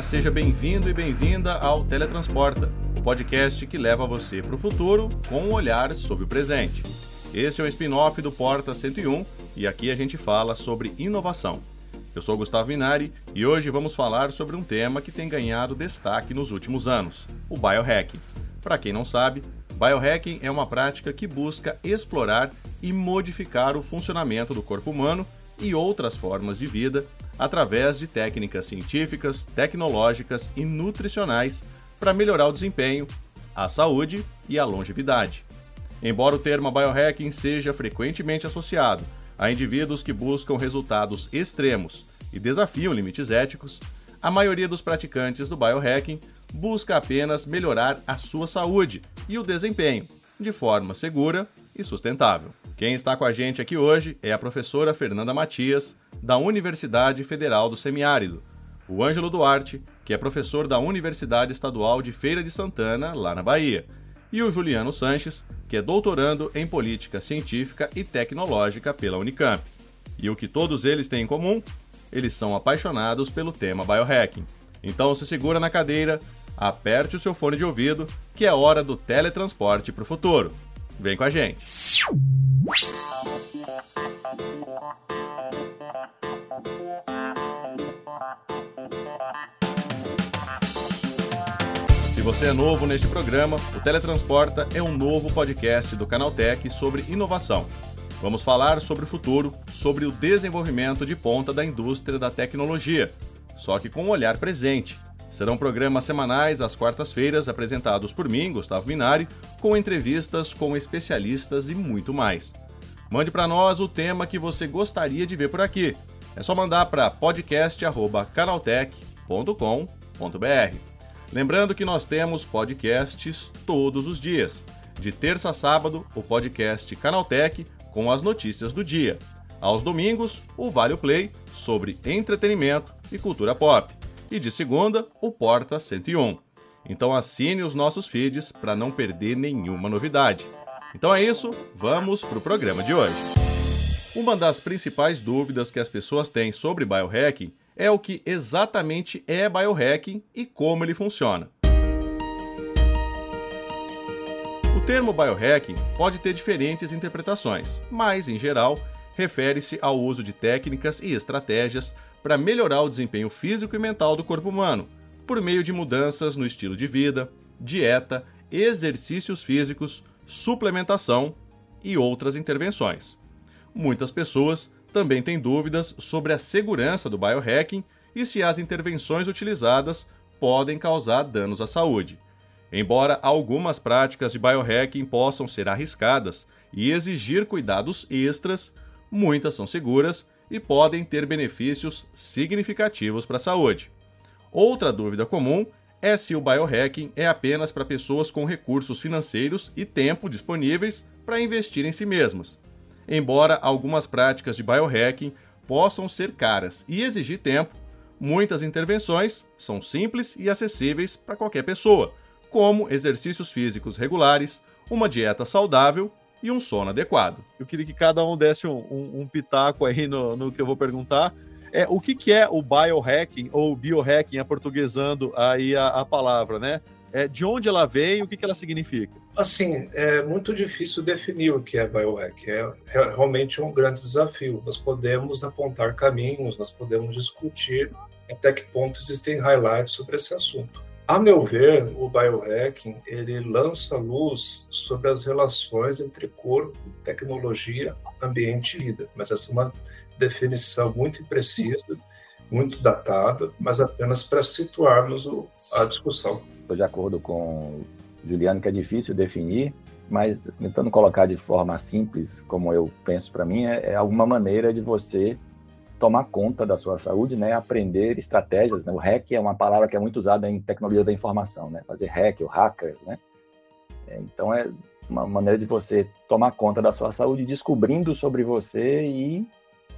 Olá, seja bem-vindo e bem-vinda ao Teletransporta, o podcast que leva você para o futuro com um olhar sobre o presente. Esse é o spin-off do Porta 101 e aqui a gente fala sobre inovação. Eu sou Gustavo Minari e hoje vamos falar sobre um tema que tem ganhado destaque nos últimos anos: o biohacking. Para quem não sabe, biohacking é uma prática que busca explorar e modificar o funcionamento do corpo humano e outras formas de vida através de técnicas científicas, tecnológicas e nutricionais para melhorar o desempenho, a saúde e a longevidade. Embora o termo biohacking seja frequentemente associado a indivíduos que buscam resultados extremos e desafiam limites éticos, a maioria dos praticantes do biohacking busca apenas melhorar a sua saúde e o desempenho de forma segura e sustentável. Quem está com a gente aqui hoje é a professora Fernanda Matias, da Universidade Federal do Semiárido, o Ângelo Duarte, que é professor da Universidade Estadual de Feira de Santana, lá na Bahia, e o Juliano Sanches, que é doutorando em Política Científica e Tecnológica pela Unicamp. E o que todos eles têm em comum? Eles são apaixonados pelo tema biohacking. Então se segura na cadeira, aperte o seu fone de ouvido, que é hora do teletransporte para o futuro. Vem com a gente! Se você é novo neste programa, o Teletransporta é um novo podcast do Canaltech sobre inovação. Vamos falar sobre o futuro, sobre o desenvolvimento de ponta da indústria da tecnologia, só que com um olhar presente Serão programas semanais às quartas-feiras apresentados por mim, Gustavo Minari, com entrevistas com especialistas e muito mais. Mande para nós o tema que você gostaria de ver por aqui. É só mandar para podcast@canaltech.com.br. Lembrando que nós temos podcasts todos os dias. De terça a sábado, o podcast Canaltech com as notícias do dia. Aos domingos, o Vale Play sobre entretenimento e cultura pop e de segunda, o Porta 101. Então assine os nossos feeds para não perder nenhuma novidade. Então é isso, vamos para o programa de hoje. Uma das principais dúvidas que as pessoas têm sobre biohacking é o que exatamente é biohacking e como ele funciona. O termo biohacking pode ter diferentes interpretações, mas, em geral, refere-se ao uso de técnicas e estratégias para melhorar o desempenho físico e mental do corpo humano, por meio de mudanças no estilo de vida, dieta, exercícios físicos, suplementação e outras intervenções. Muitas pessoas também têm dúvidas sobre a segurança do biohacking e se as intervenções utilizadas podem causar danos à saúde. Embora algumas práticas de biohacking possam ser arriscadas e exigir cuidados extras, muitas são seguras e podem ter benefícios significativos para a saúde. Outra dúvida comum é se o biohacking é apenas para pessoas com recursos financeiros e tempo disponíveis para investir em si mesmas. Embora algumas práticas de biohacking possam ser caras e exigir tempo, muitas intervenções são simples e acessíveis para qualquer pessoa, como exercícios físicos regulares, uma dieta saudável e um sono adequado. Eu queria que cada um desse um, um, um pitaco aí no, no, que eu vou perguntar. É, o que, que é o biohacking ou biohacking, aportuguesando aí a, a palavra, né? É, de onde ela vem e o que, que ela significa? Assim, é muito difícil definir o que é biohacking. É, é realmente um grande desafio. Nós podemos apontar caminhos, nós podemos discutir até que ponto existem highlights sobre esse assunto. A meu ver, o biohacking ele lança luz sobre as relações entre corpo, tecnologia, ambiente e vida. Mas essa é uma definição muito imprecisa, muito datada, mas apenas para situarmos a discussão. Estou de acordo com Juliano que é difícil definir, mas tentando colocar de forma simples, como eu penso para mim, é, é alguma maneira de você tomar conta da sua saúde, né? Aprender estratégias. Né? O hack é uma palavra que é muito usada em tecnologia da informação, né? Fazer hack ou hackers, né? É, então é uma maneira de você tomar conta da sua saúde, descobrindo sobre você e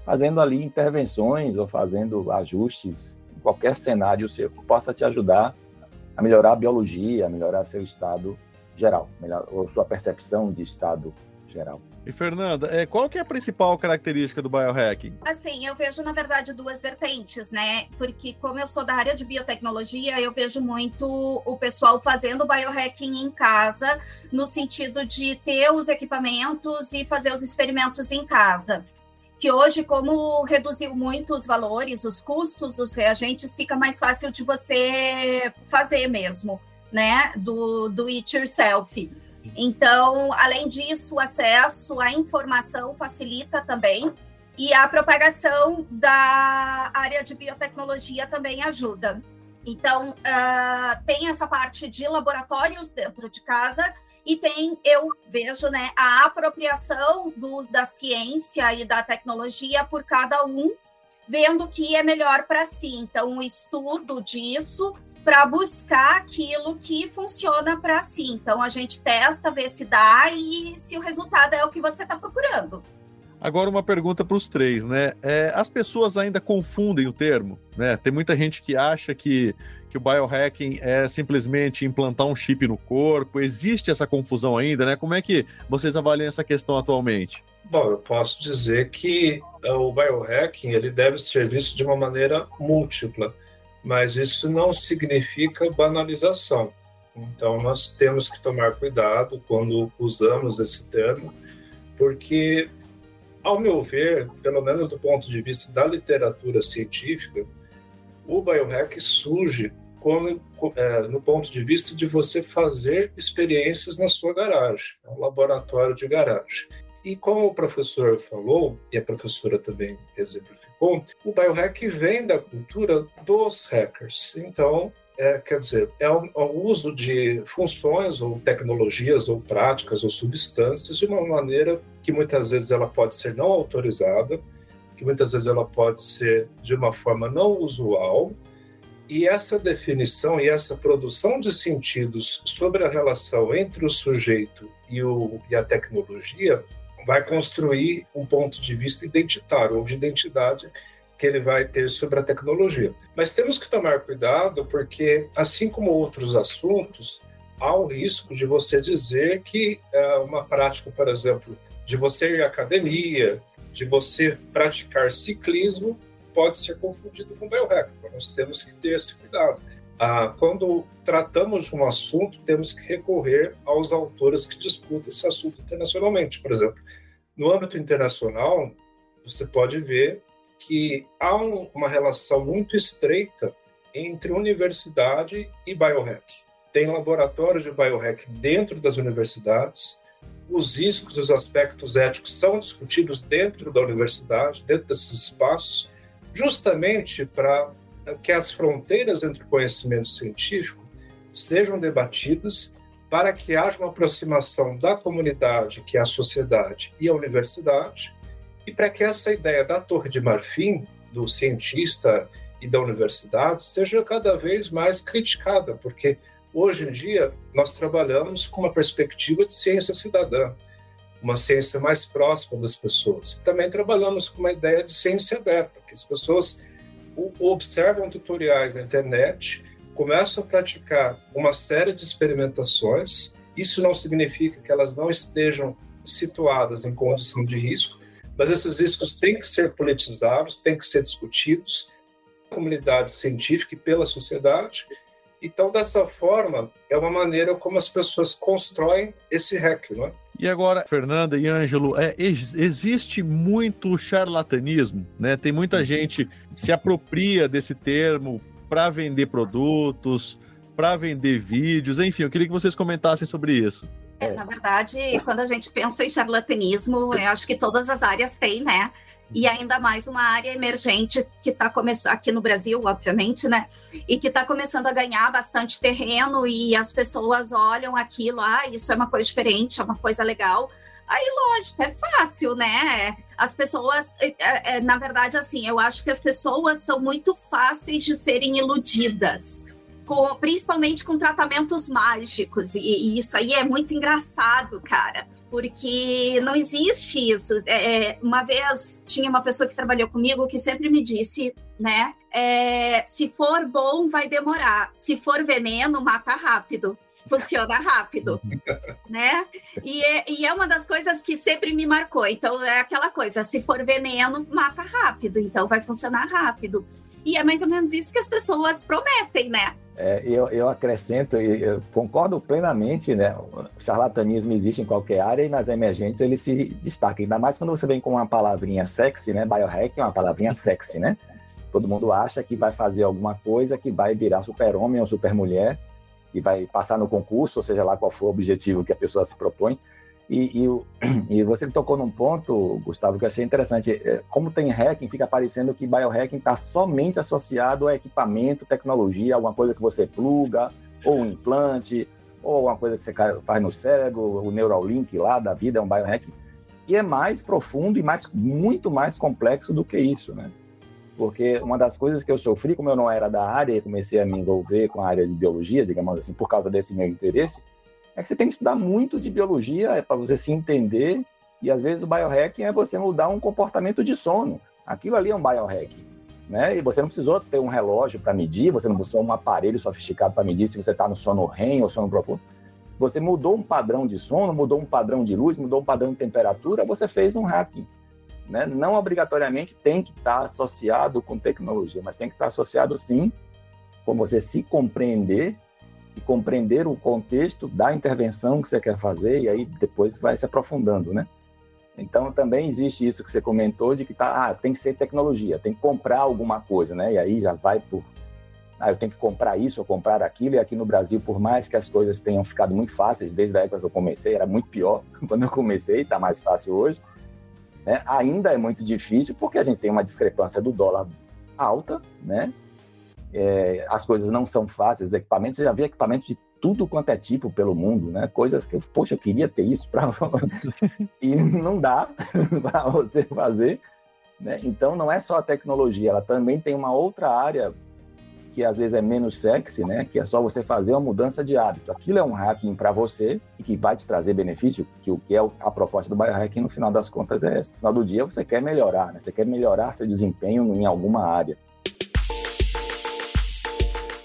fazendo ali intervenções ou fazendo ajustes em qualquer cenário seu que possa te ajudar a melhorar a biologia, a melhorar seu estado geral, melhor, ou sua percepção de estado geral. E Fernanda, é, qual que é a principal característica do biohacking? Assim, eu vejo, na verdade, duas vertentes, né? Porque como eu sou da área de biotecnologia, eu vejo muito o pessoal fazendo biohacking em casa, no sentido de ter os equipamentos e fazer os experimentos em casa que hoje, como reduziu muito os valores, os custos dos reagentes, fica mais fácil de você fazer mesmo, né? Do, do it yourself. Então, além disso, o acesso à informação facilita também e a propagação da área de biotecnologia também ajuda. Então, uh, tem essa parte de laboratórios dentro de casa e tem, eu vejo, né, a apropriação do, da ciência e da tecnologia por cada um, vendo o que é melhor para si. Então, o estudo disso para buscar aquilo que funciona para si. Então a gente testa, vê se dá e se o resultado é o que você está procurando. Agora uma pergunta para os três, né? É, as pessoas ainda confundem o termo, né? Tem muita gente que acha que, que o biohacking é simplesmente implantar um chip no corpo. Existe essa confusão ainda, né? Como é que vocês avaliam essa questão atualmente? Bom, eu posso dizer que uh, o biohacking ele deve ser visto de uma maneira múltipla mas isso não significa banalização. Então, nós temos que tomar cuidado quando usamos esse termo, porque, ao meu ver, pelo menos do ponto de vista da literatura científica, o biohack surge é, no ponto de vista de você fazer experiências na sua garagem, um laboratório de garagem. E como o professor falou, e a professora também exemplificou, o biohack vem da cultura dos hackers. Então, é, quer dizer, é o, é o, uso de funções ou tecnologias ou práticas ou substâncias de uma maneira que muitas vezes ela pode ser não autorizada, que muitas vezes ela pode ser de uma forma não usual, e essa definição e essa produção de sentidos sobre a relação entre o sujeito e, o, e a tecnologia vai construir um ponto de vista identitário ou de identidade que ele vai ter sobre a tecnologia. Mas temos que tomar cuidado porque, assim como outros assuntos, há o risco de você dizer que é uma prática, por exemplo, de você ir à academia, de você praticar ciclismo, pode ser confundido com biohack. Então, nós temos que ter esse cuidado. Ah, quando tratamos um assunto, temos que recorrer aos autores que discutem esse assunto internacionalmente. Por exemplo, no âmbito internacional, você pode ver que há um, uma relação muito estreita entre universidade e biohack. Tem laboratórios de biohack dentro das universidades, os riscos e os aspectos éticos são discutidos dentro da universidade, dentro desses espaços, justamente para que as fronteiras entre conhecimento científico sejam debatidas para que haja uma aproximação da comunidade, que é a sociedade, e a universidade, e para que essa ideia da Torre de Marfim, do cientista e da universidade, seja cada vez mais criticada, porque hoje em dia nós trabalhamos com uma perspectiva de ciência cidadã, uma ciência mais próxima das pessoas. Também trabalhamos com uma ideia de ciência aberta, que as pessoas observam tutoriais na internet, começam a praticar uma série de experimentações. Isso não significa que elas não estejam situadas em condição de risco, mas esses riscos têm que ser politizados, têm que ser discutidos pela comunidade científica e pela sociedade. Então, dessa forma, é uma maneira como as pessoas constroem esse hack, não é? E agora, Fernanda e Ângelo, é, existe muito charlatanismo, né? Tem muita uhum. gente que se apropria desse termo para vender produtos, para vender vídeos, enfim, eu queria que vocês comentassem sobre isso. É, na verdade, quando a gente pensa em charlatanismo, eu acho que todas as áreas têm, né? E ainda mais uma área emergente que está começando aqui no Brasil, obviamente, né? E que está começando a ganhar bastante terreno e as pessoas olham aquilo, ah, isso é uma coisa diferente, é uma coisa legal. Aí, lógico, é fácil, né? As pessoas, é, é, na verdade, assim, eu acho que as pessoas são muito fáceis de serem iludidas. Com, principalmente com tratamentos mágicos, e, e, isso aí é muito engraçado, cara, porque não existe isso. É, é uma vez tinha uma pessoa que trabalhou comigo que sempre me disse, né? É, se for bom, vai demorar. Se for veneno, mata rápido. funciona rápido, né? E é, e é uma das coisas que sempre me marcou. Então, é aquela coisa: se for veneno, mata rápido, então vai funcionar rápido. E é mais ou menos isso que as pessoas prometem, né? É, eu, eu acrescento, e concordo plenamente, né? O charlatanismo existe em qualquer área e nas emergentes ele se destaca. Ainda mais quando você vem com uma palavrinha sexy, né? Biohack é uma palavrinha sexy, né? Todo mundo acha que vai fazer alguma coisa que vai virar super-homem ou super-mulher e vai passar no concurso, ou seja lá qual for o objetivo que a pessoa se propõe. E, e, e, você tocou num ponto, Gustavo, que eu achei interessante. É, como tem hacking, fica parecendo que biohacking está somente associado a equipamento, tecnologia, alguma coisa que você pluga, ou um implante, ou alguma coisa que você faz no cérebro, o Neuralink lá da vida é um biohacking. E é mais profundo e mais, muito mais complexo do que isso, né? Porque uma das coisas que eu sofri, como eu não era da área e comecei a me envolver com a área de biologia, digamos assim, por causa desse meu interesse, é que você tem que estudar muito de biologia é para você se entender. E às vezes o biohacking é você mudar um comportamento de sono. Aquilo ali é um biohacking. Né? E você não precisou ter um relógio para medir, você não precisou um aparelho sofisticado para medir se você está no sono REM ou sono profundo. Você mudou um padrão de sono, mudou um padrão de luz, mudou um padrão de temperatura, você fez um hacking. Né? Não obrigatoriamente tem que estar tá associado com tecnologia, mas tem que estar tá associado sim com você se compreender e compreender o contexto da intervenção que você quer fazer e aí depois vai se aprofundando, né? Então também existe isso que você comentou de que tá, ah, tem que ser tecnologia, tem que comprar alguma coisa, né? E aí já vai por ah, eu tenho que comprar isso ou comprar aquilo, e aqui no Brasil, por mais que as coisas tenham ficado muito fáceis desde a época que eu comecei, era muito pior quando eu comecei, está mais fácil hoje, né? ainda é muito difícil porque a gente tem uma discrepância do dólar alta, né? É, as coisas não são fáceis, os equipamentos, eu já vi equipamentos de tudo quanto é tipo pelo mundo, né? Coisas que, poxa, eu queria ter isso para e não dá para você fazer, né? Então não é só a tecnologia, ela também tem uma outra área que às vezes é menos sexy, né? Que é só você fazer uma mudança de hábito. Aquilo é um hacking para você e que vai te trazer benefício, que o que é a proposta do biohacking no final das contas é essa. No final do dia você quer melhorar, né? Você quer melhorar seu desempenho em alguma área.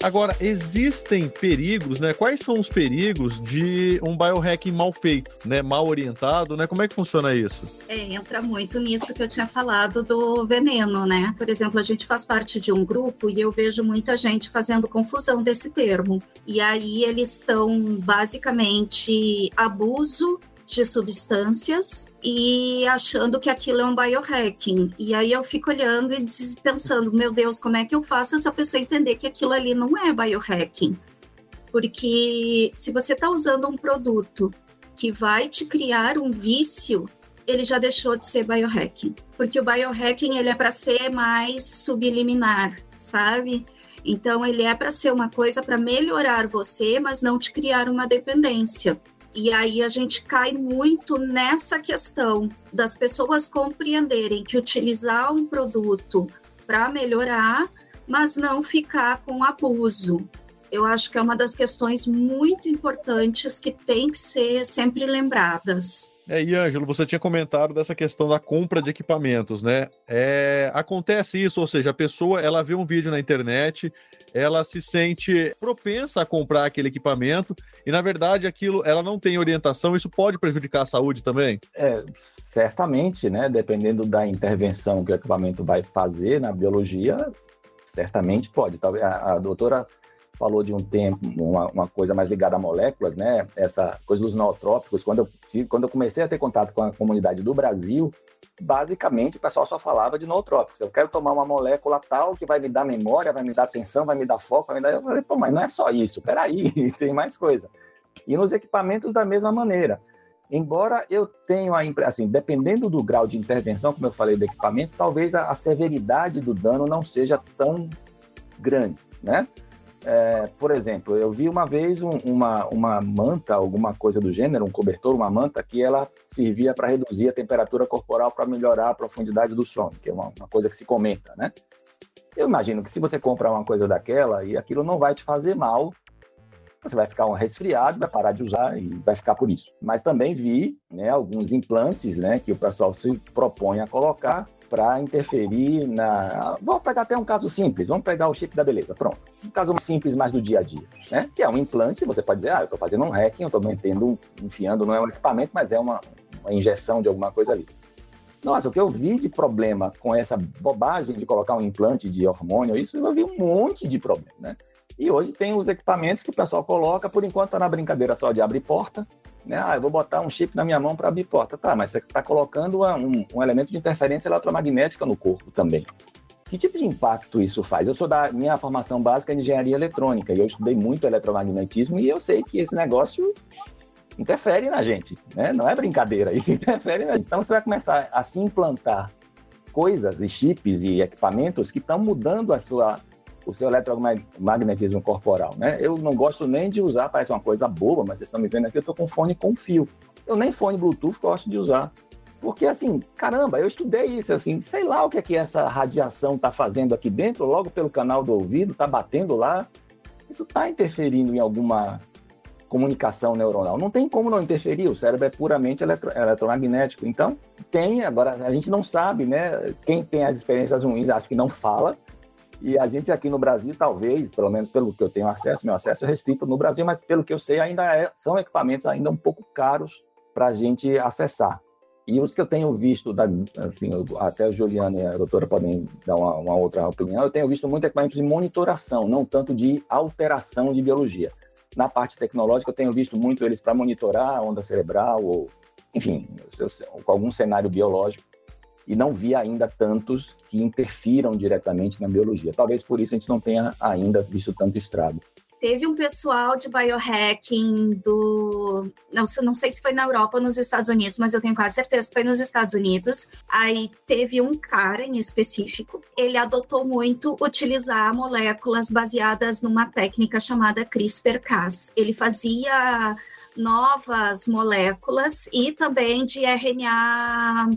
Agora, existem perigos, né? Quais são os perigos de um biohacking mal feito, né? Mal orientado, né? Como é que funciona isso? É, entra muito nisso que eu tinha falado do veneno, né? Por exemplo, a gente faz parte de um grupo e eu vejo muita gente fazendo confusão desse termo. E aí eles estão basicamente abuso de substâncias e achando que aquilo é um biohacking. E aí eu fico olhando e pensando, meu Deus, como é que eu faço essa pessoa entender que aquilo ali não é biohacking? Porque se você está usando um produto que vai te criar um vício, ele já deixou de ser biohacking. Porque o biohacking ele é para ser mais subliminar, sabe? Então ele é para ser uma coisa para melhorar você, mas não te criar uma dependência. E aí a gente cai muito nessa questão das pessoas compreenderem que utilizar um produto para melhorar, mas não ficar com abuso. Eu acho que é uma das questões muito importantes que tem que ser sempre lembradas. É, e Ângelo, você tinha comentado dessa questão da compra de equipamentos, né? É, acontece isso, ou seja, a pessoa ela vê um vídeo na internet, ela se sente propensa a comprar aquele equipamento e na verdade aquilo ela não tem orientação, isso pode prejudicar a saúde também? É, certamente, né? Dependendo da intervenção que o equipamento vai fazer na biologia, certamente pode. Talvez a, a doutora falou de um tempo, uma, uma, coisa mais ligada a moléculas, né? Essa coisa dos nootrópicos. Quando eu, quando eu comecei a ter contato com a comunidade do Brasil, basicamente o pessoal só falava de nootrópicos. Eu quero tomar uma molécula tal que vai me dar memória, vai me dar atenção, vai me dar foco, vai me dar... Eu falei, pô, mas não é só isso, peraí, tem mais coisa. E nos equipamentos da mesma maneira. Embora eu tenha a impressão, assim, dependendo do grau de intervenção, como eu falei do equipamento, talvez a, a severidade do dano não seja tão grande, né? É, por exemplo, eu vi uma vez um, uma, uma manta, alguma coisa do gênero, um cobertor, uma manta, que ela servia para reduzir a temperatura corporal para melhorar a profundidade do sono, que é uma, uma, coisa que se comenta, né? Eu imagino que se você comprar uma coisa daquela e aquilo não vai te fazer mal, você vai ficar um resfriado, vai parar de usar e vai ficar por isso. Mas também vi né, alguns implantes né, que o pessoal se propõe a colocar para interferir na. Vamos pegar até um caso simples, vamos pegar o chip da beleza, pronto. Um caso simples mais do dia a dia, né? Que é um implante, você pode dizer, ah, eu estou fazendo um hacking, eu estou metendo, enfiando, não é um equipamento, mas é uma, uma injeção de alguma coisa ali. Nossa, o que eu vi de problema com essa bobagem de colocar um implante de hormônio, isso eu vi um monte de problema, né? E hoje tem os equipamentos que o pessoal coloca, por enquanto tá na brincadeira só de abrir porta, né? Ah, eu vou botar um chip na minha mão para abrir porta. Tá, mas você está colocando um, um elemento de interferência eletromagnética no corpo também. Que tipo de impacto isso faz? Eu sou da minha formação básica em engenharia eletrônica e eu estudei muito eletromagnetismo e eu sei que esse negócio interfere na gente, né? Não é brincadeira, isso interfere na gente. Então você vai começar a se implantar coisas e chips e equipamentos que estão mudando a sua o seu eletromagnetismo corporal, né? Eu não gosto nem de usar, parece uma coisa boba, mas vocês estão me vendo aqui, eu estou com fone com fio. Eu nem fone Bluetooth gosto de usar. Porque, assim, caramba, eu estudei isso, assim, sei lá o que é que essa radiação está fazendo aqui dentro, logo pelo canal do ouvido, está batendo lá. Isso está interferindo em alguma comunicação neuronal. Não tem como não interferir, o cérebro é puramente eletro, eletromagnético. Então, tem, agora, a gente não sabe, né? Quem tem as experiências ruins, acho que não fala, e a gente aqui no Brasil, talvez, pelo menos pelo que eu tenho acesso, meu acesso é restrito no Brasil, mas pelo que eu sei, ainda é, são equipamentos ainda um pouco caros para a gente acessar. E os que eu tenho visto, da, assim, até o Juliano e a doutora podem dar uma, uma, outra opinião, eu tenho visto muito equipamentos de monitoração, não tanto de alteração de biologia. Na parte tecnológica, eu tenho visto muito eles para monitorar a onda cerebral, ou, enfim, com algum cenário biológico e não vi ainda tantos que interfiram diretamente na biologia. Talvez por isso a gente não tenha ainda visto tanto estrago. Teve um pessoal de biohacking do. Não, não sei se foi na Europa ou nos Estados Unidos, mas eu tenho quase certeza que foi nos Estados Unidos. Aí teve um cara em específico. Ele adotou muito utilizar moléculas baseadas numa técnica chamada CRISPR-Cas. Ele fazia novas moléculas e também de RNA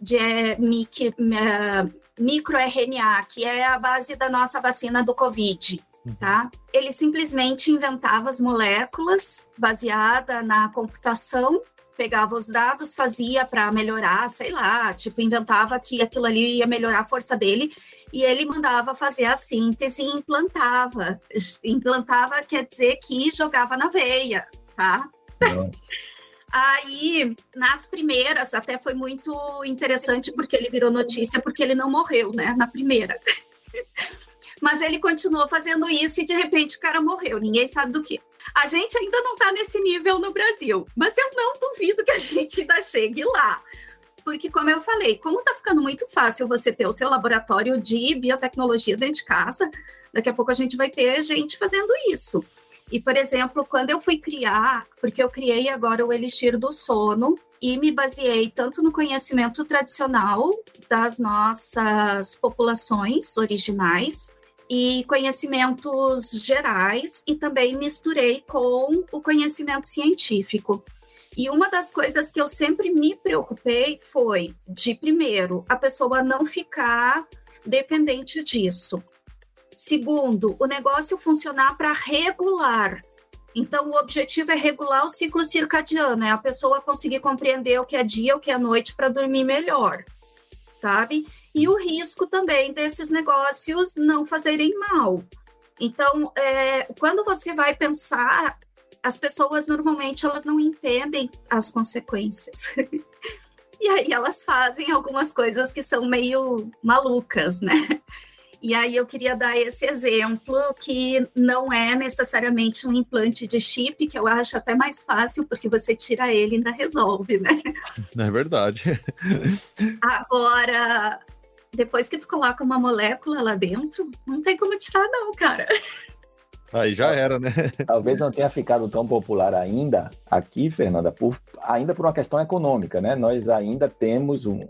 de é, mic, uh, microRNA, que é a base da nossa vacina do Covid. Uhum. Tá? Ele simplesmente inventava as moléculas baseada na computação, pegava os dados, fazia para melhorar, sei lá, tipo, inventava que aquilo ali ia melhorar a força dele e ele mandava fazer a síntese e implantava. Implantava quer dizer que jogava na veia, tá? Aí, nas primeiras, até foi muito interessante porque ele virou notícia, porque ele não morreu, né? Na primeira. Mas ele continuou fazendo isso e de repente o cara morreu, ninguém sabe do que. A gente ainda não está nesse nível no Brasil, mas eu não duvido que a gente ainda chegue lá. Porque, como eu falei, como está ficando muito fácil você ter o seu laboratório de biotecnologia dentro de casa, daqui a pouco a gente vai ter gente fazendo isso. E, por exemplo, quando eu fui criar, porque eu criei agora o Elixir do Sono e me baseei tanto no conhecimento tradicional das nossas populações originais e conhecimentos gerais e também misturei com o conhecimento científico. E uma das coisas que eu sempre me preocupei foi de, primeiro, a pessoa não ficar dependente disso. Segundo, o negócio funcionar para regular. Então, o objetivo é regular o ciclo circadiano, é a pessoa conseguir compreender o que é dia, o que é noite para dormir melhor, sabe? E o risco também desses negócios não fazerem mal. Então, é, quando você vai pensar, as pessoas normalmente elas não entendem as consequências. e aí elas fazem algumas coisas que são meio malucas, né? E aí eu queria dar esse exemplo que não é necessariamente um implante de chip, que eu acho até mais fácil, porque você tira ele e ainda resolve, né? É verdade. Agora, depois que tu coloca uma molécula lá dentro, não tem como tirar não, cara. Aí já era, né? Talvez não tenha ficado tão popular ainda aqui, Fernanda, por, ainda por uma questão econômica, né? Nós ainda temos um.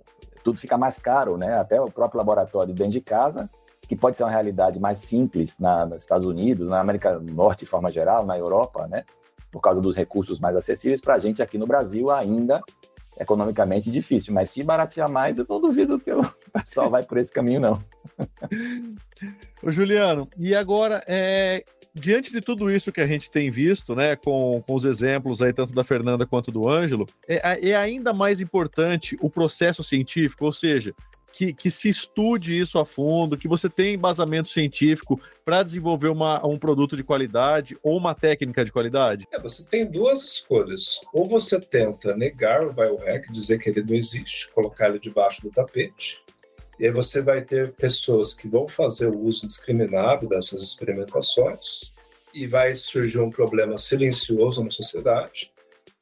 Tudo fica mais caro, né? Até o próprio laboratório dentro de casa que pode ser uma realidade mais simples na, nos Estados Unidos, na América do Norte de forma geral, na Europa, né? Por causa dos recursos mais acessíveis, para a gente aqui no Brasil ainda economicamente difícil. Mas se baratear mais, eu não duvido que o pessoal vai por esse caminho, não. Ô, Juliano, e agora, é, diante de tudo isso que a gente tem visto, né, com, com os exemplos aí, tanto da Fernanda quanto do Ângelo, é, é ainda mais importante o processo científico, ou seja, que, que se estude isso a fundo, que você tenha embasamento científico para desenvolver uma, um produto de qualidade ou uma técnica de qualidade? É, você tem duas escolhas. Ou você tenta negar o biohack, dizer que ele não existe, colocar ele debaixo do tapete, e aí você vai ter pessoas que vão fazer o uso indiscriminado dessas experimentações e vai surgir um problema silencioso na sociedade.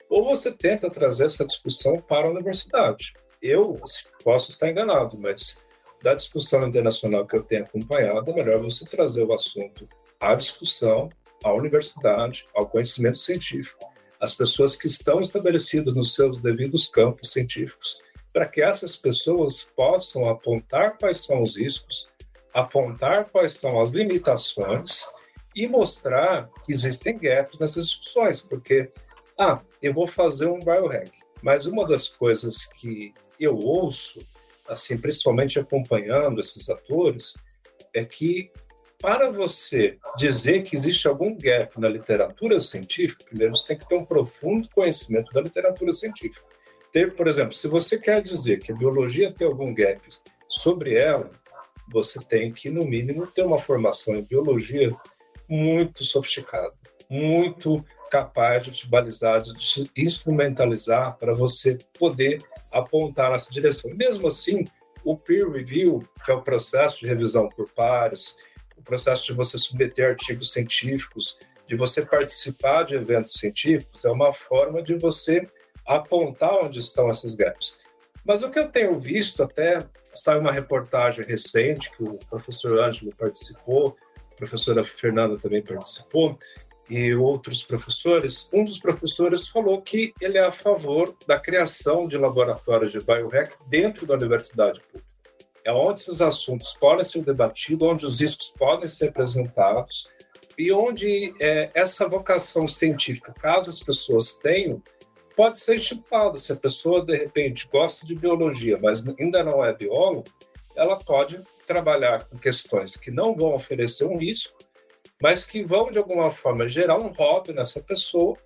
Ou você tenta trazer essa discussão para a universidade. Eu posso estar enganado, mas da discussão internacional que eu tenho acompanhado, é melhor você trazer o assunto à discussão, à universidade, ao conhecimento científico, as pessoas que estão estabelecidas nos seus devidos campos científicos para que essas pessoas possam apontar quais são os riscos, apontar quais são as limitações e mostrar que existem gaps nessas discussões, porque, ah, eu vou fazer um biohack, mas uma das coisas que eu ouço, assim, principalmente acompanhando esses atores, é que para você dizer que existe algum gap na literatura científica, primeiro você tem que ter um profundo conhecimento da literatura científica. Ter, por exemplo, se você quer dizer que a biologia tem algum gap sobre ela, você tem que, no mínimo, ter uma formação em biologia muito sofisticada, muito capaz de te balizar, de te instrumentalizar para você poder apontar nessa direção. Mesmo assim, o peer review, que é o processo de revisão por pares, o processo de você submeter artigos científicos, de você participar de eventos científicos, é uma forma de você apontar onde estão esses gaps. Mas o que eu tenho visto, até saiu uma reportagem recente que o professor Ângelo participou, a professora Fernanda também participou, e outros professores. Um dos professores falou que ele é a favor da criação de laboratórios de biohack dentro da universidade pública. É onde esses assuntos podem ser debatidos, onde os riscos podem ser apresentados e onde é, essa vocação científica, caso as pessoas tenham, pode ser estipulado. Se a pessoa, de repente, gosta de biologia, mas ainda não é biólogo, ela pode trabalhar com questões que não vão oferecer um risco, mas que vão, de alguma forma, gerar um hobby nessa pessoa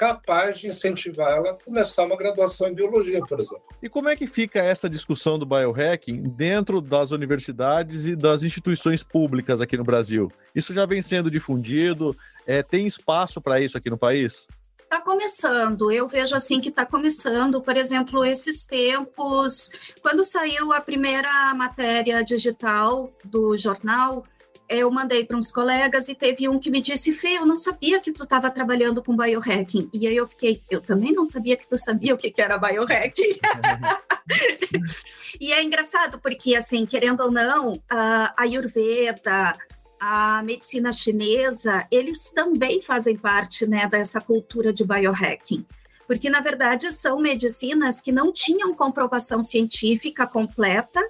capaz de incentivar ela a começar uma graduação em biologia, por exemplo. E como é que fica essa discussão do biohacking dentro das universidades e das instituições públicas aqui no Brasil? Isso já vem sendo difundido? É, tem espaço para isso aqui no país? Está começando, eu vejo assim que está começando, por exemplo, esses tempos, quando saiu a primeira matéria digital do jornal, eu mandei para uns colegas e teve um que me disse, Fê, eu não sabia que tu estava trabalhando com biohacking. E aí eu fiquei, eu também não sabia que tu sabia o que, que era biohacking. e é engraçado, porque assim, querendo ou não, a Ayurveda, a medicina chinesa, eles também fazem parte né, dessa cultura de biohacking. Porque, na verdade, são medicinas que não tinham comprovação científica completa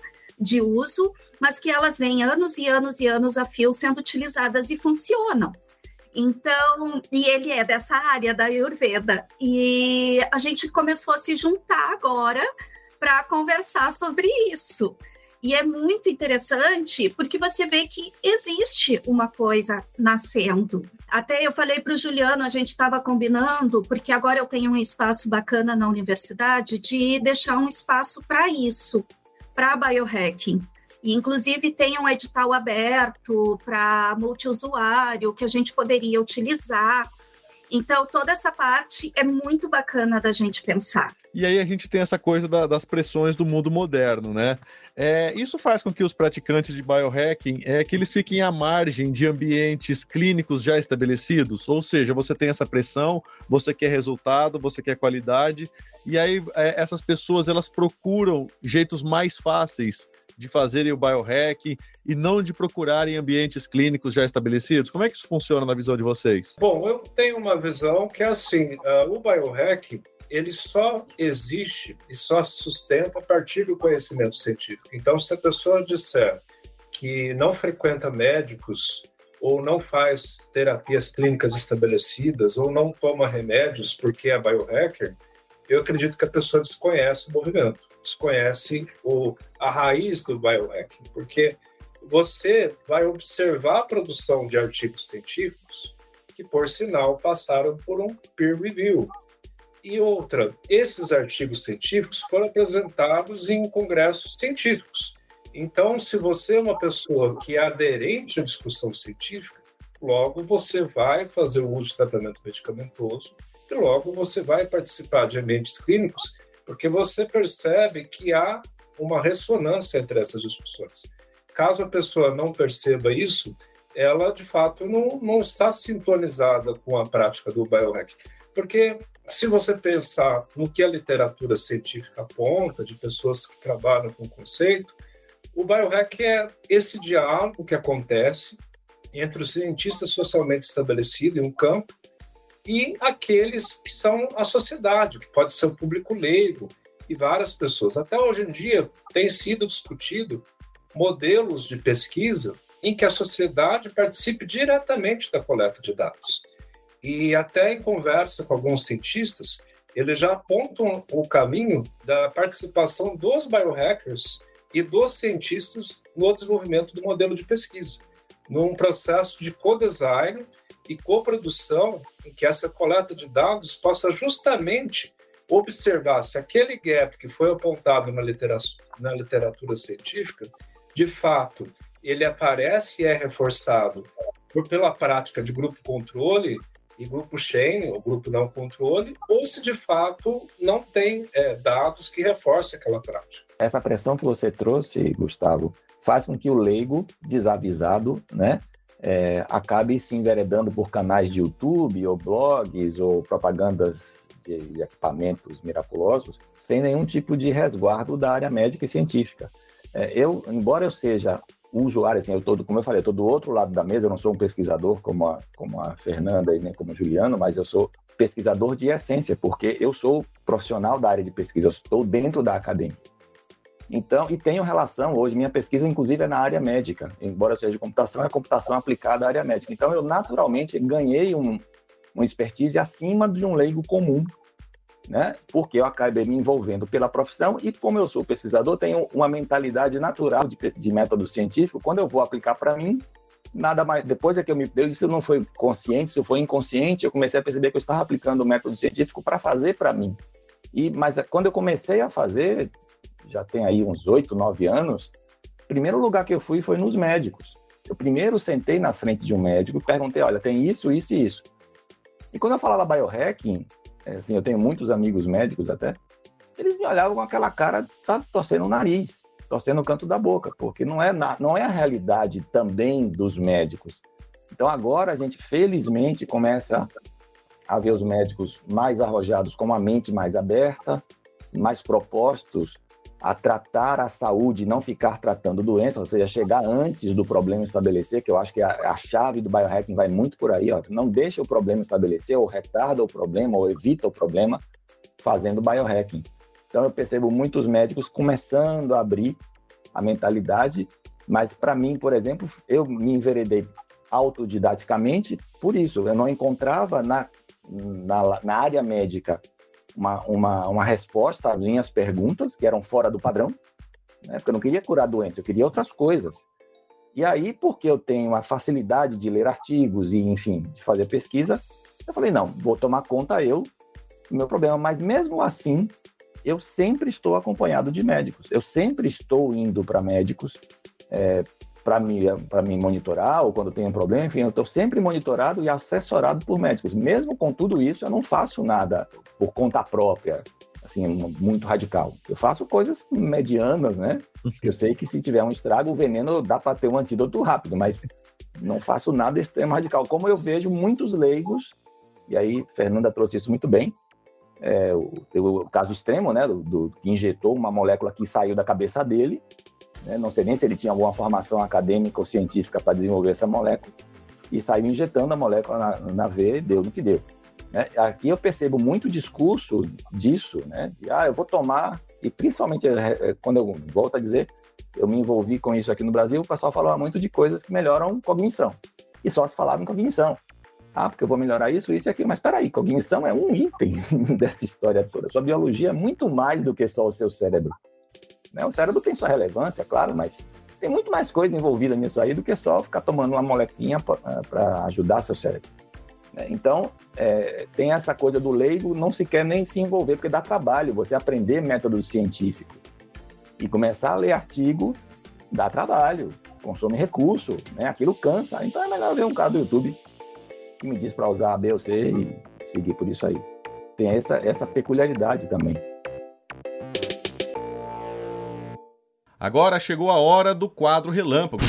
de uso, mas que elas vêm anos e anos e anos a fio sendo utilizadas e funcionam. Então, e ele é dessa área da Ayurveda. E a gente começou a se juntar agora para conversar sobre isso. E é muito interessante porque você vê que existe uma coisa nascendo. Até eu falei para o Juliano, a gente estava combinando, porque agora eu tenho um espaço bacana na universidade de deixar um espaço para isso, para biohacking. E, inclusive, tem um edital aberto para multiusuário que a gente poderia utilizar então, toda essa parte é muito bacana da gente pensar. E aí a gente tem essa coisa da, das pressões do mundo moderno, né? É, isso faz com que os praticantes de biohacking é, que eles fiquem à margem de ambientes clínicos já estabelecidos, ou seja, você tem essa pressão, você quer resultado, você quer qualidade, e aí é, essas pessoas elas procuram jeitos mais fáceis de fazerem o biohack e não de procurarem ambientes clínicos já estabelecidos? Como é que isso funciona na visão de vocês? Bom, eu tenho uma visão que é assim, uh, o biohack ele só existe e só se sustenta a partir do conhecimento científico. Então, se a pessoa disser que não frequenta médicos ou não faz terapias clínicas estabelecidas ou não toma remédios porque é biohacker, eu acredito que a pessoa desconhece o movimento desconhece o, a raiz do biohacking, porque você vai observar a produção de artigos científicos que, por sinal, passaram por um peer review. E outra, esses artigos científicos foram apresentados em congressos científicos. Então, se você é uma pessoa que é aderente à discussão científica, logo você vai fazer o uso de tratamento medicamentoso e logo você vai participar de ambientes clínicos, porque você percebe que há uma ressonância entre essas discussões. Caso a pessoa não perceba isso, ela de fato não, não está sintonizada com a prática do biohack. Porque se você pensar no que a literatura científica aponta, de pessoas que trabalham com o conceito, o biohack é esse diálogo que acontece entre o cientista socialmente estabelecido em um campo e aqueles que são a sociedade, que pode ser o público leigo e várias pessoas. Até hoje em dia tem sido discutido modelos de pesquisa em que a sociedade participe diretamente da coleta de dados. E até em conversa com alguns cientistas, eles já apontam o caminho da participação dos biohackers e dos cientistas no desenvolvimento do modelo de pesquisa, num processo de co-design e coprodução em que essa coleta de dados possa justamente observar se aquele gap que foi apontado na literatura, na literatura científica, de fato, ele aparece e é reforçado por, pela prática de grupo controle e grupo chain, ou grupo não controle, ou se de fato não tem é, dados que reforcem aquela prática. Essa pressão que você trouxe, Gustavo, faz com que o leigo, desavisado, né, é, acabe se enveredando por canais de YouTube, ou blogs, ou propagandas de equipamentos miraculosos, sem nenhum tipo de resguardo da área médica e científica. É, eu, embora eu seja usuário, assim, eu tô, como eu falei, estou do outro lado da mesa, eu não sou um pesquisador como a, como a Fernanda e nem como o Juliano, mas eu sou pesquisador de essência, porque eu sou profissional da área de pesquisa, eu estou dentro da academia. Então, e tenho relação hoje, minha pesquisa inclusive é na área médica, embora seja de computação, é computação aplicada à área médica. Então, eu naturalmente ganhei um, uma expertise acima de um leigo comum né? Porque eu acabei me envolvendo pela profissão e como eu sou pesquisador, tenho uma mentalidade natural de, de método científico. Quando eu vou aplicar para mim, nada mais. Depois é que eu me deu, isso não foi consciente, isso foi inconsciente. Eu comecei a perceber que eu estava aplicando o método científico para fazer para mim. E mas quando eu comecei a fazer, já tem aí uns oito, nove anos. O primeiro lugar que eu fui foi nos médicos. Eu primeiro sentei na frente de um médico perguntei, olha, tem isso, isso e isso. E quando eu falava biohacking, é, assim, eu tenho muitos amigos médicos até, eles me olhavam com aquela cara, tá torcendo o nariz, torcendo o canto da boca, porque não é, na, não é a realidade também dos médicos. Então agora a gente, felizmente, começa a ver os médicos mais arrojados, com a mente mais aberta, mais propostos a tratar a saúde, não ficar tratando doença, ou seja, chegar antes do problema estabelecer, que eu acho que a, a chave do biohacking vai muito por aí, ó, não deixa o problema estabelecer, ou retarda o problema, ou evita o problema, fazendo biohacking. Então eu percebo muitos médicos começando a abrir a mentalidade, mas para mim, por exemplo, eu me enveredei autodidaticamente por isso, eu não encontrava na, na, na área médica uma, uma, uma resposta às minhas perguntas, que eram fora do padrão, né? porque eu não queria curar doença, eu queria outras coisas. E aí, porque eu tenho a facilidade de ler artigos e, enfim, de fazer pesquisa, eu falei, não, vou tomar conta eu do meu problema. Mas mesmo assim, eu sempre estou acompanhado de médicos. Eu sempre estou indo para médicos é, para me, me monitorar ou quando tem um problema, enfim, eu estou sempre monitorado e assessorado por médicos. Mesmo com tudo isso, eu não faço nada por conta própria, assim, muito radical. Eu faço coisas medianas, né? Eu sei que se tiver um estrago, o veneno dá para ter um antídoto rápido, mas não faço nada extremo radical. Como eu vejo muitos leigos, e aí Fernanda trouxe isso muito bem, é, o, o, caso extremo, né, do, do, que injetou uma molécula que saiu da cabeça dele, né? não sei nem se ele tinha alguma formação acadêmica ou científica para desenvolver essa molécula, e saiu injetando a molécula na, na veia e deu no que deu. Né? Aqui eu percebo muito discurso disso, né? de ah, eu vou tomar, e principalmente é, é, quando eu volto a dizer, eu me envolvi com isso aqui no Brasil, o pessoal falava muito de coisas que melhoram cognição, e só se falava em cognição. Ah, porque eu vou melhorar isso, isso e aquilo. Mas espera aí, cognição é um item dessa história toda. Sua biologia é muito mais do que só o seu cérebro. Né? O cérebro tem sua relevância, claro, mas tem muito mais coisa envolvida nisso aí do que só ficar tomando uma molequinha para ajudar seu cérebro. Né? Então, é, tem essa coisa do leigo não se quer nem se envolver, porque dá trabalho você aprender método científico e começar a ler artigo dá trabalho, consome recurso, né? Aquilo cansa. Então é melhor ver um caso do YouTube que me diz para usar A, B ou C e seguir por isso aí. Tem essa, essa peculiaridade também. Agora chegou a hora do quadro Relâmpago.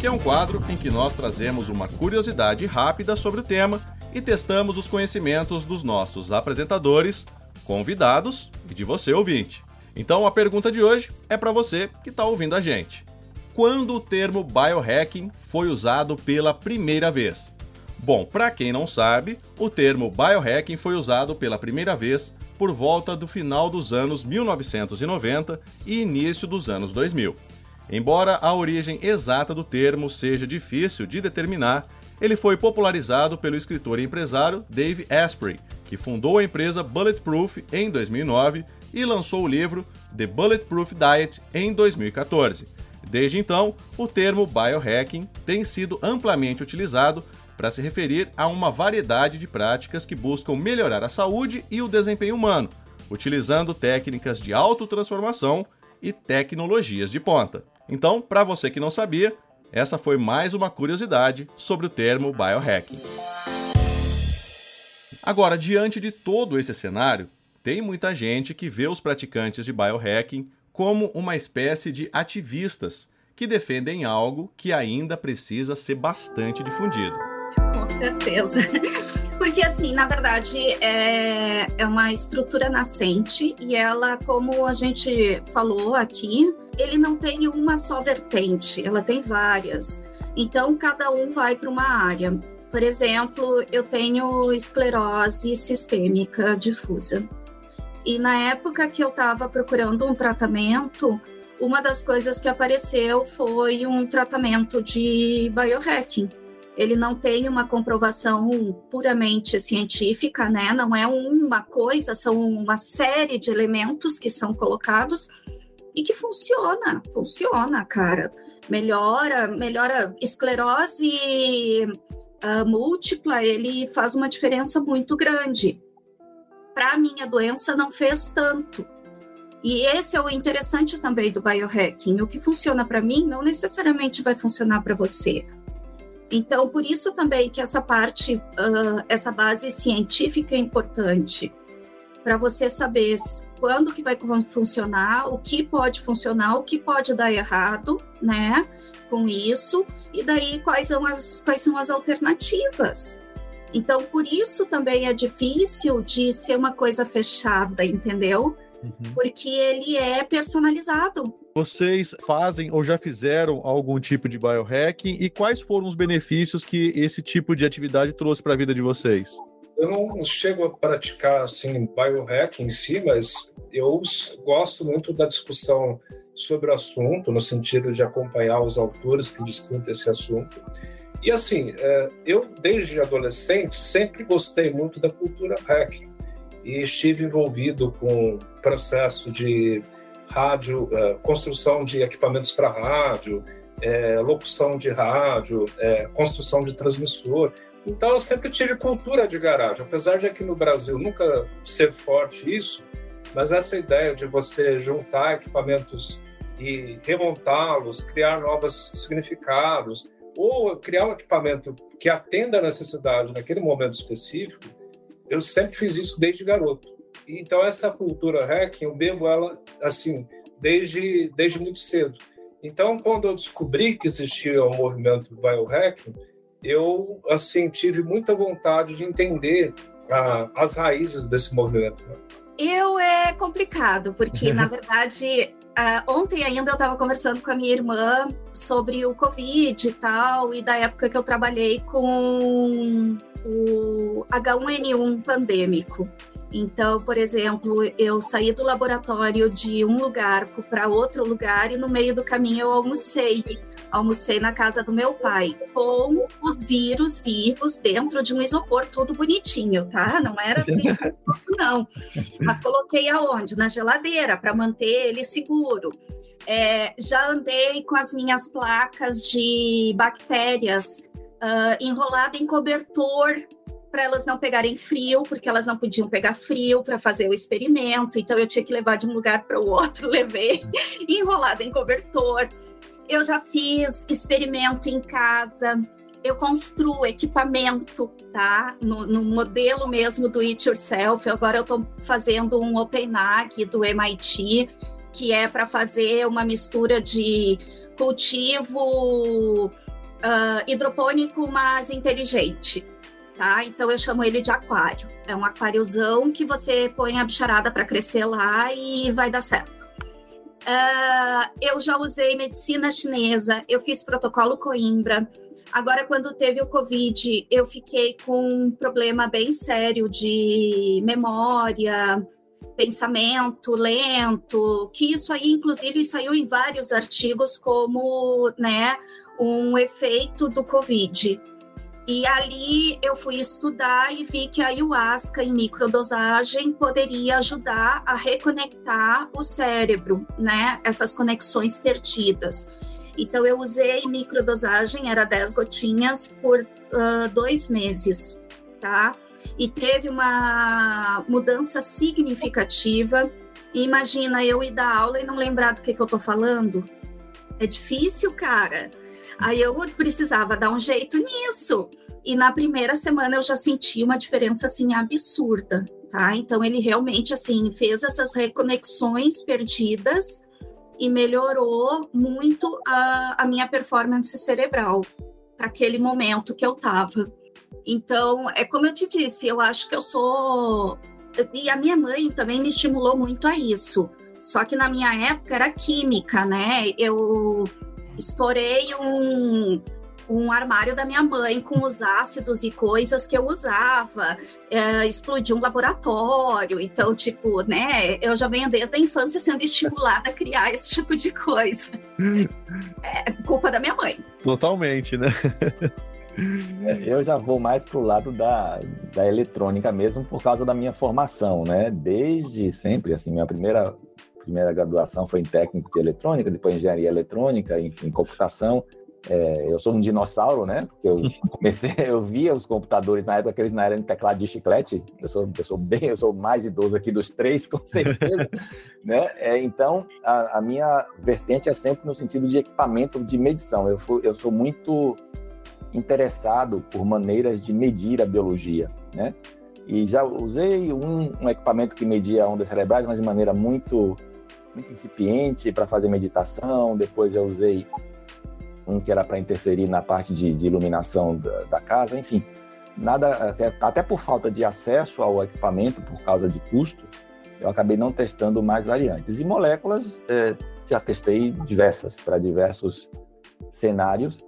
Que é um quadro em que nós trazemos uma curiosidade rápida sobre o tema e testamos os conhecimentos dos nossos apresentadores, convidados e de você ouvinte. Então a pergunta de hoje é para você que está ouvindo a gente. Quando o termo biohacking foi usado pela primeira vez? Bom, para quem não sabe, o termo biohacking foi usado pela primeira vez por volta do final dos anos 1990 e início dos anos 2000. Embora a origem exata do termo seja difícil de determinar, ele foi popularizado pelo escritor e empresário Dave Asprey, que fundou a empresa Bulletproof em 2009 e lançou o livro The Bulletproof Diet em 2014. Desde então, o termo biohacking tem sido amplamente utilizado para se referir a uma variedade de práticas que buscam melhorar a saúde e o desempenho humano, utilizando técnicas de autotransformação e tecnologias de ponta. Então, para você que não sabia, essa foi mais uma curiosidade sobre o termo biohacking. Agora, diante de todo esse cenário, tem muita gente que vê os praticantes de biohacking como uma espécie de ativistas que defendem algo que ainda precisa ser bastante difundido. Certeza. Porque, assim, na verdade, é, é uma estrutura nascente e ela, como a gente falou aqui, ele não tem uma só vertente, ela tem várias. Então, cada um vai para uma área. Por exemplo, eu tenho esclerose sistêmica difusa. E na época que eu estava procurando um tratamento, uma das coisas que apareceu foi um tratamento de biohacking. Ele não tem uma comprovação puramente científica, né? Não é uma coisa, são uma série de elementos que são colocados e que funciona, funciona, cara. Melhora, melhora esclerose uh, múltipla, ele faz uma diferença muito grande. Para a minha doença não fez tanto, e esse é o interessante também do biohacking. O que funciona para mim não necessariamente vai funcionar para você. Então, por isso também que essa parte, uh, essa base científica é importante para você saber quando que vai funcionar, o que pode funcionar, o que pode dar errado, né? Com isso, e daí quais são as, quais são as alternativas. Então, por isso também é difícil de ser uma coisa fechada, entendeu? uhum. porque ele é personalizado. Vocês fazem ou já fizeram algum tipo de biohacking e quais foram os benefícios que esse tipo de atividade trouxe para a vida de vocês? Eu não chego a praticar assim biohacking em si, mas eu gosto muito da discussão sobre o assunto, no sentido de acompanhar os autores que discutem esse assunto. E assim, é, eu desde adolescente sempre gostei muito da cultura hacking e estive envolvido com processo de rádio, uh, construção de equipamentos para rádio, é, locução de rádio, é, construção de transmissor. Então, eu sempre tive cultura de garagem, apesar de aqui no Brasil nunca ser forte isso, mas essa ideia de você juntar equipamentos e remontá-los, criar novos significados, ou criar um equipamento que atenda a necessidade naquele momento específico, eu sempre fiz isso desde garoto. Então essa cultura hacking, eu bebo ela assim desde desde muito cedo. Então quando eu descobri que existia o movimento biohacking, eu assim tive muita vontade de entender a, as raízes desse movimento. Eu é complicado porque na verdade Uh, ontem ainda eu estava conversando com a minha irmã sobre o Covid e tal, e da época que eu trabalhei com o H1N1 pandêmico. Então, por exemplo, eu saí do laboratório de um lugar para outro lugar e no meio do caminho eu almocei. Almocei na casa do meu pai com os vírus vivos dentro de um isopor tudo bonitinho, tá? Não era assim, não. Mas coloquei aonde? Na geladeira para manter ele seguro. É, já andei com as minhas placas de bactérias uh, enrolado em cobertor para elas não pegarem frio, porque elas não podiam pegar frio para fazer o experimento, então eu tinha que levar de um lugar para o outro, levei enrolada em cobertor. Eu já fiz experimento em casa, eu construo equipamento, tá? No, no, modelo mesmo do It Yourself. Agora eu estou fazendo um OpenAg do MIT, que é para fazer uma mistura de cultivo uh, hidropônico, mas inteligente. Tá? Então eu chamo ele de aquário. É um aquáriozão que você põe a bicharada para crescer lá e vai dar certo. Uh, eu já usei medicina chinesa, eu fiz protocolo Coimbra, Agora, quando teve o Covid, eu fiquei com um problema bem sério de memória, pensamento lento, que isso aí, inclusive, saiu em vários artigos como, né, um efeito do Covid. E ali eu fui estudar e vi que a ayahuasca em microdosagem poderia ajudar a reconectar o cérebro, né? Essas conexões perdidas. Então, eu usei microdosagem, era 10 gotinhas por uh, dois meses, tá? E teve uma mudança significativa. Imagina eu ir dar aula e não lembrar do que, que eu tô falando. É difícil, cara. Aí eu precisava dar um jeito nisso. E na primeira semana eu já senti uma diferença assim absurda, tá? Então ele realmente assim fez essas reconexões perdidas e melhorou muito a, a minha performance cerebral para aquele momento que eu estava. Então, é como eu te disse, eu acho que eu sou. E a minha mãe também me estimulou muito a isso. Só que na minha época era química, né? Eu estourei um, um armário da minha mãe com os ácidos e coisas que eu usava, é, explodiu um laboratório, então, tipo, né, eu já venho desde a infância sendo estimulada a criar esse tipo de coisa. É culpa da minha mãe. Totalmente, né? É, eu já vou mais pro lado da, da eletrônica mesmo por causa da minha formação, né? Desde sempre, assim, minha primeira, primeira graduação foi em técnico de eletrônica, depois engenharia eletrônica, em, em computação. É, eu sou um dinossauro, né? Porque eu comecei, eu via os computadores na época que eles não eram teclado de chiclete. Eu sou, eu sou bem, eu sou mais idoso aqui dos três, com certeza. né? É, então, a, a, minha vertente é sempre no sentido de equipamento de medição. Eu, fui, eu sou muito interessado por maneiras de medir a biologia, né? E já usei um, um equipamento que media ondas cerebrais, mas de maneira muito, muito incipiente para fazer meditação. Depois eu usei um que era para interferir na parte de, de iluminação da, da, casa, enfim, nada, até por falta de acesso ao equipamento, por causa de custo, eu acabei não testando mais variantes. E moléculas, é, já testei diversas, para diversos cenários,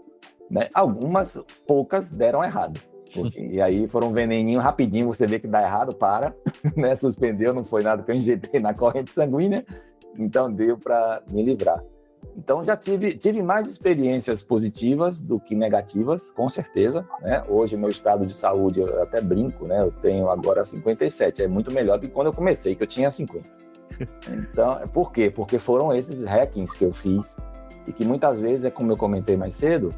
né? algumas, poucas deram errado. Porque, e aí foram um veneninho rapidinho, você vê que dá errado, para, né? suspendeu, não foi nada que eu injetei na corrente sanguínea, então deu para me livrar. Então já tive, tive mais experiências positivas do que negativas, com certeza. Né? Hoje meu estado de saúde, eu até brinco, né? Eu tenho agora 57, é muito melhor do que quando eu comecei, que eu tinha 50. Então, por quê? Porque foram esses hackings que eu fiz e que muitas vezes, é como eu comentei mais cedo,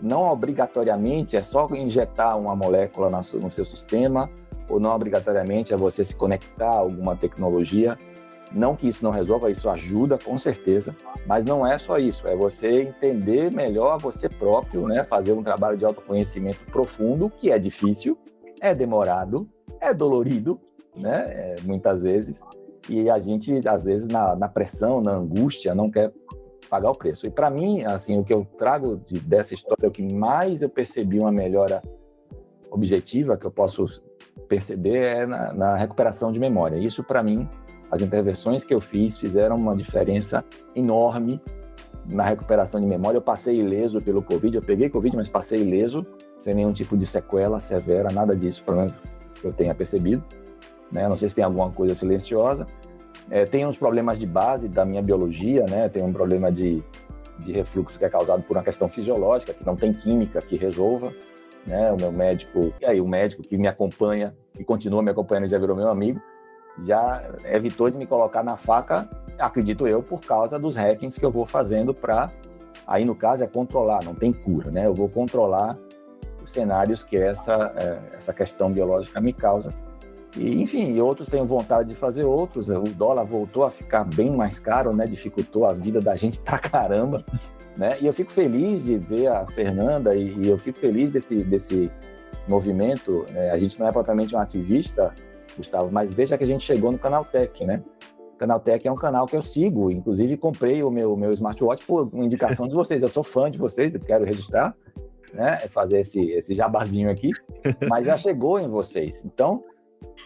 não obrigatoriamente é só injetar uma molécula no seu sistema ou não obrigatoriamente é você se conectar a alguma tecnologia não que isso não resolva, isso ajuda com certeza, mas não é só isso, é você entender melhor você próprio, né? Fazer um trabalho de autoconhecimento profundo, que é difícil, é demorado, é dolorido, né? É, muitas vezes, e a gente, às vezes, na, na pressão, na angústia, não quer pagar o preço. E para mim, assim, o que eu trago de, dessa história, o que mais eu percebi uma melhora objetiva que eu posso perceber é na, na recuperação de memória. Isso, para mim, as intervenções que eu fiz fizeram uma diferença enorme na recuperação de memória. Eu passei ileso pelo Covid, eu peguei Covid, mas passei ileso, sem nenhum tipo de sequela severa, nada disso, pelo menos que eu tenha percebido. Né? Não sei se tem alguma coisa silenciosa. É, tem uns problemas de base da minha biologia, né? Tem um problema de, de refluxo que é causado por uma questão fisiológica, que não tem química que resolva. Né? O meu médico, e aí o médico que me acompanha, que continua me acompanhando, já virou meu amigo, já evitou de me colocar na faca, acredito eu, por causa dos hackings que eu vou fazendo para, aí no caso é controlar, não tem cura, né? Eu vou controlar cenários que essa, é, essa questão biológica me causa. E, enfim, outros têm vontade de fazer outros. O dólar voltou a ficar bem mais caro, né? Dificultou a vida da gente pra caramba, né? E eu fico feliz de ver a Fernanda e, e eu fico feliz desse, desse movimento. Né? A gente não é propriamente um ativista, Gustavo, mas veja que a gente chegou no Canaltech, né? Canaltech é um canal que eu sigo, inclusive comprei o meu, meu smartwatch por indicação de vocês. Eu sou fã de vocês, eu quero registrar, né? Fazer esse, esse jabazinho aqui, mas já chegou em vocês. Então,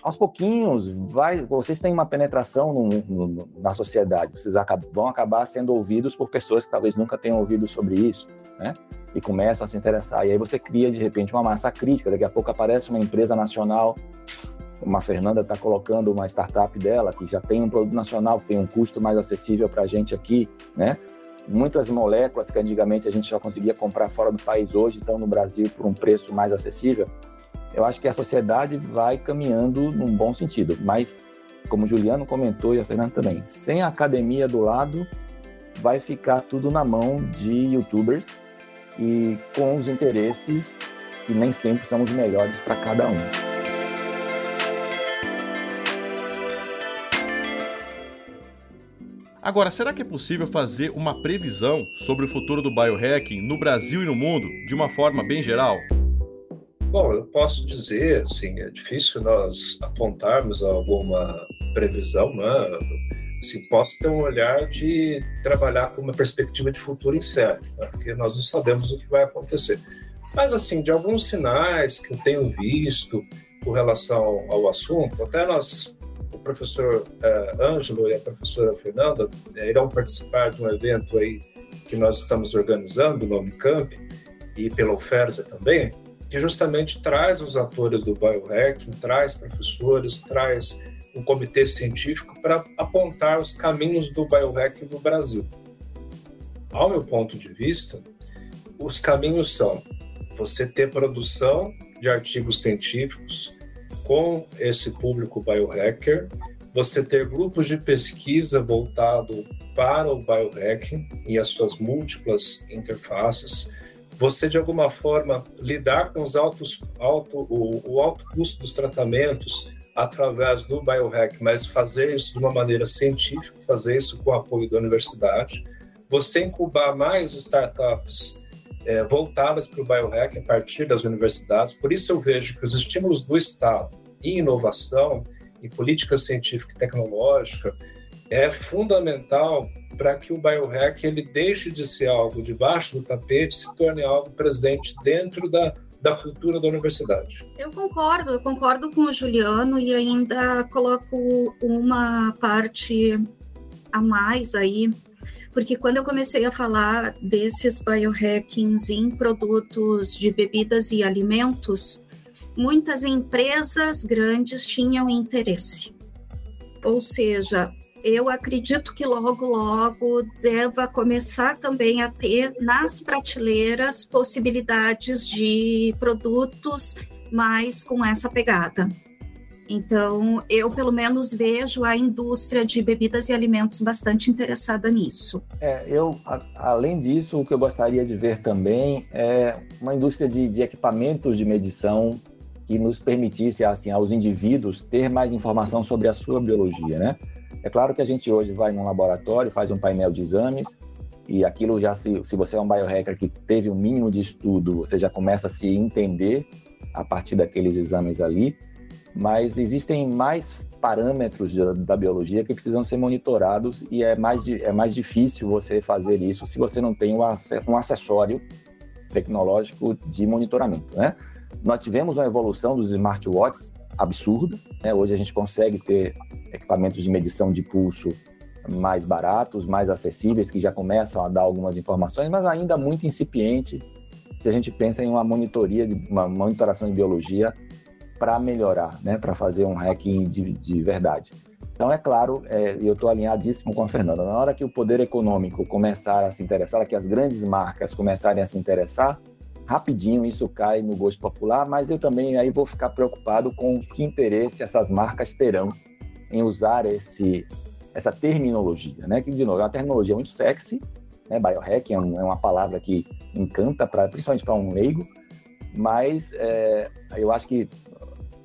aos pouquinhos, vai, vocês têm uma penetração no, no, na sociedade, vocês acabam, vão acabar sendo ouvidos por pessoas que talvez nunca tenham ouvido sobre isso, né? E começam a se interessar. E aí você cria, de repente, uma massa crítica. Daqui a pouco aparece uma empresa nacional como a Fernanda está colocando uma startup dela, que já tem um produto nacional, que tem um custo mais acessível para a gente aqui, né? Muitas moléculas que antigamente a gente só conseguia comprar fora do país, hoje estão no Brasil por um preço mais acessível. Eu acho que a sociedade vai caminhando num bom sentido, mas, como o Juliano comentou e a Fernanda também, sem a academia do lado, vai ficar tudo na mão de youtubers e com os interesses que nem sempre são os melhores para cada um. Agora, será que é possível fazer uma previsão sobre o futuro do biohacking no Brasil e no mundo de uma forma bem geral? Bom, eu posso dizer, assim, é difícil nós apontarmos alguma previsão, né? Assim, posso ter um olhar de trabalhar com uma perspectiva de futuro incerto, né? porque nós não sabemos o que vai acontecer. Mas, assim, de alguns sinais que eu tenho visto com relação ao assunto, até nós professor uh, Ângelo e a professora Fernanda uh, irão participar de um evento aí que nós estamos organizando no Unicamp e pela UFERJ também, que justamente traz os atores do biohacking, traz professores, traz um comitê científico para apontar os caminhos do biohacking no Brasil. Ao meu ponto de vista, os caminhos são você ter produção de artigos científicos com esse público biohacker, você ter grupos de pesquisa voltado para o biohacking e as suas múltiplas interfaces, você de alguma forma lidar com os altos, alto, o, o alto custo dos tratamentos através do biohack, mas fazer isso de uma maneira científica, fazer isso com o apoio da universidade, você incubar mais startups é, voltadas para o biohack a partir das universidades. Por isso eu vejo que os estímulos do Estado em inovação, em política científica e tecnológica, é fundamental para que o biohack ele deixe de ser algo debaixo do tapete, se torne algo presente dentro da, da cultura da universidade. Eu concordo, eu concordo com o Juliano e ainda coloco uma parte a mais aí porque quando eu comecei a falar desses biohackings em produtos de bebidas e alimentos, muitas empresas grandes tinham interesse. Ou seja, eu acredito que logo, logo deva começar também a ter nas prateleiras possibilidades de produtos mais com essa pegada. Então, eu pelo menos vejo a indústria de bebidas e alimentos bastante interessada nisso. É, eu, a, além disso, o que eu gostaria de ver também é uma indústria de, de equipamentos de medição que nos permitisse, assim, aos indivíduos ter mais informação sobre a sua biologia, né? É claro que a gente hoje vai num laboratório, faz um painel de exames, e aquilo já, se, se você é um biohacker que teve um mínimo de estudo, você já começa a se entender a partir daqueles exames ali, mas existem mais parâmetros de, da biologia que precisam ser monitorados e é mais, é mais difícil você fazer isso se você não tem um acessório tecnológico de monitoramento, né? Nós tivemos uma evolução dos smartwatches absurda, né? Hoje a gente consegue ter equipamentos de medição de pulso mais baratos, mais acessíveis, que já começam a dar algumas informações, mas ainda muito incipiente se a gente pensa em uma monitoria, uma monitoração de biologia para melhorar, né, para fazer um hacking de, de verdade. Então, é claro, é, eu estou alinhadíssimo com a Fernanda. Na hora que o poder econômico começar a se interessar, que as grandes marcas começarem a se interessar, rapidinho isso cai no gosto popular, mas eu também aí vou ficar preocupado com que interesse essas marcas terão em usar esse, essa terminologia, né? Que, de novo, é uma terminologia muito sexy, né? Biohacking é, um, é uma palavra que encanta, pra, principalmente para um leigo, mas é, eu acho que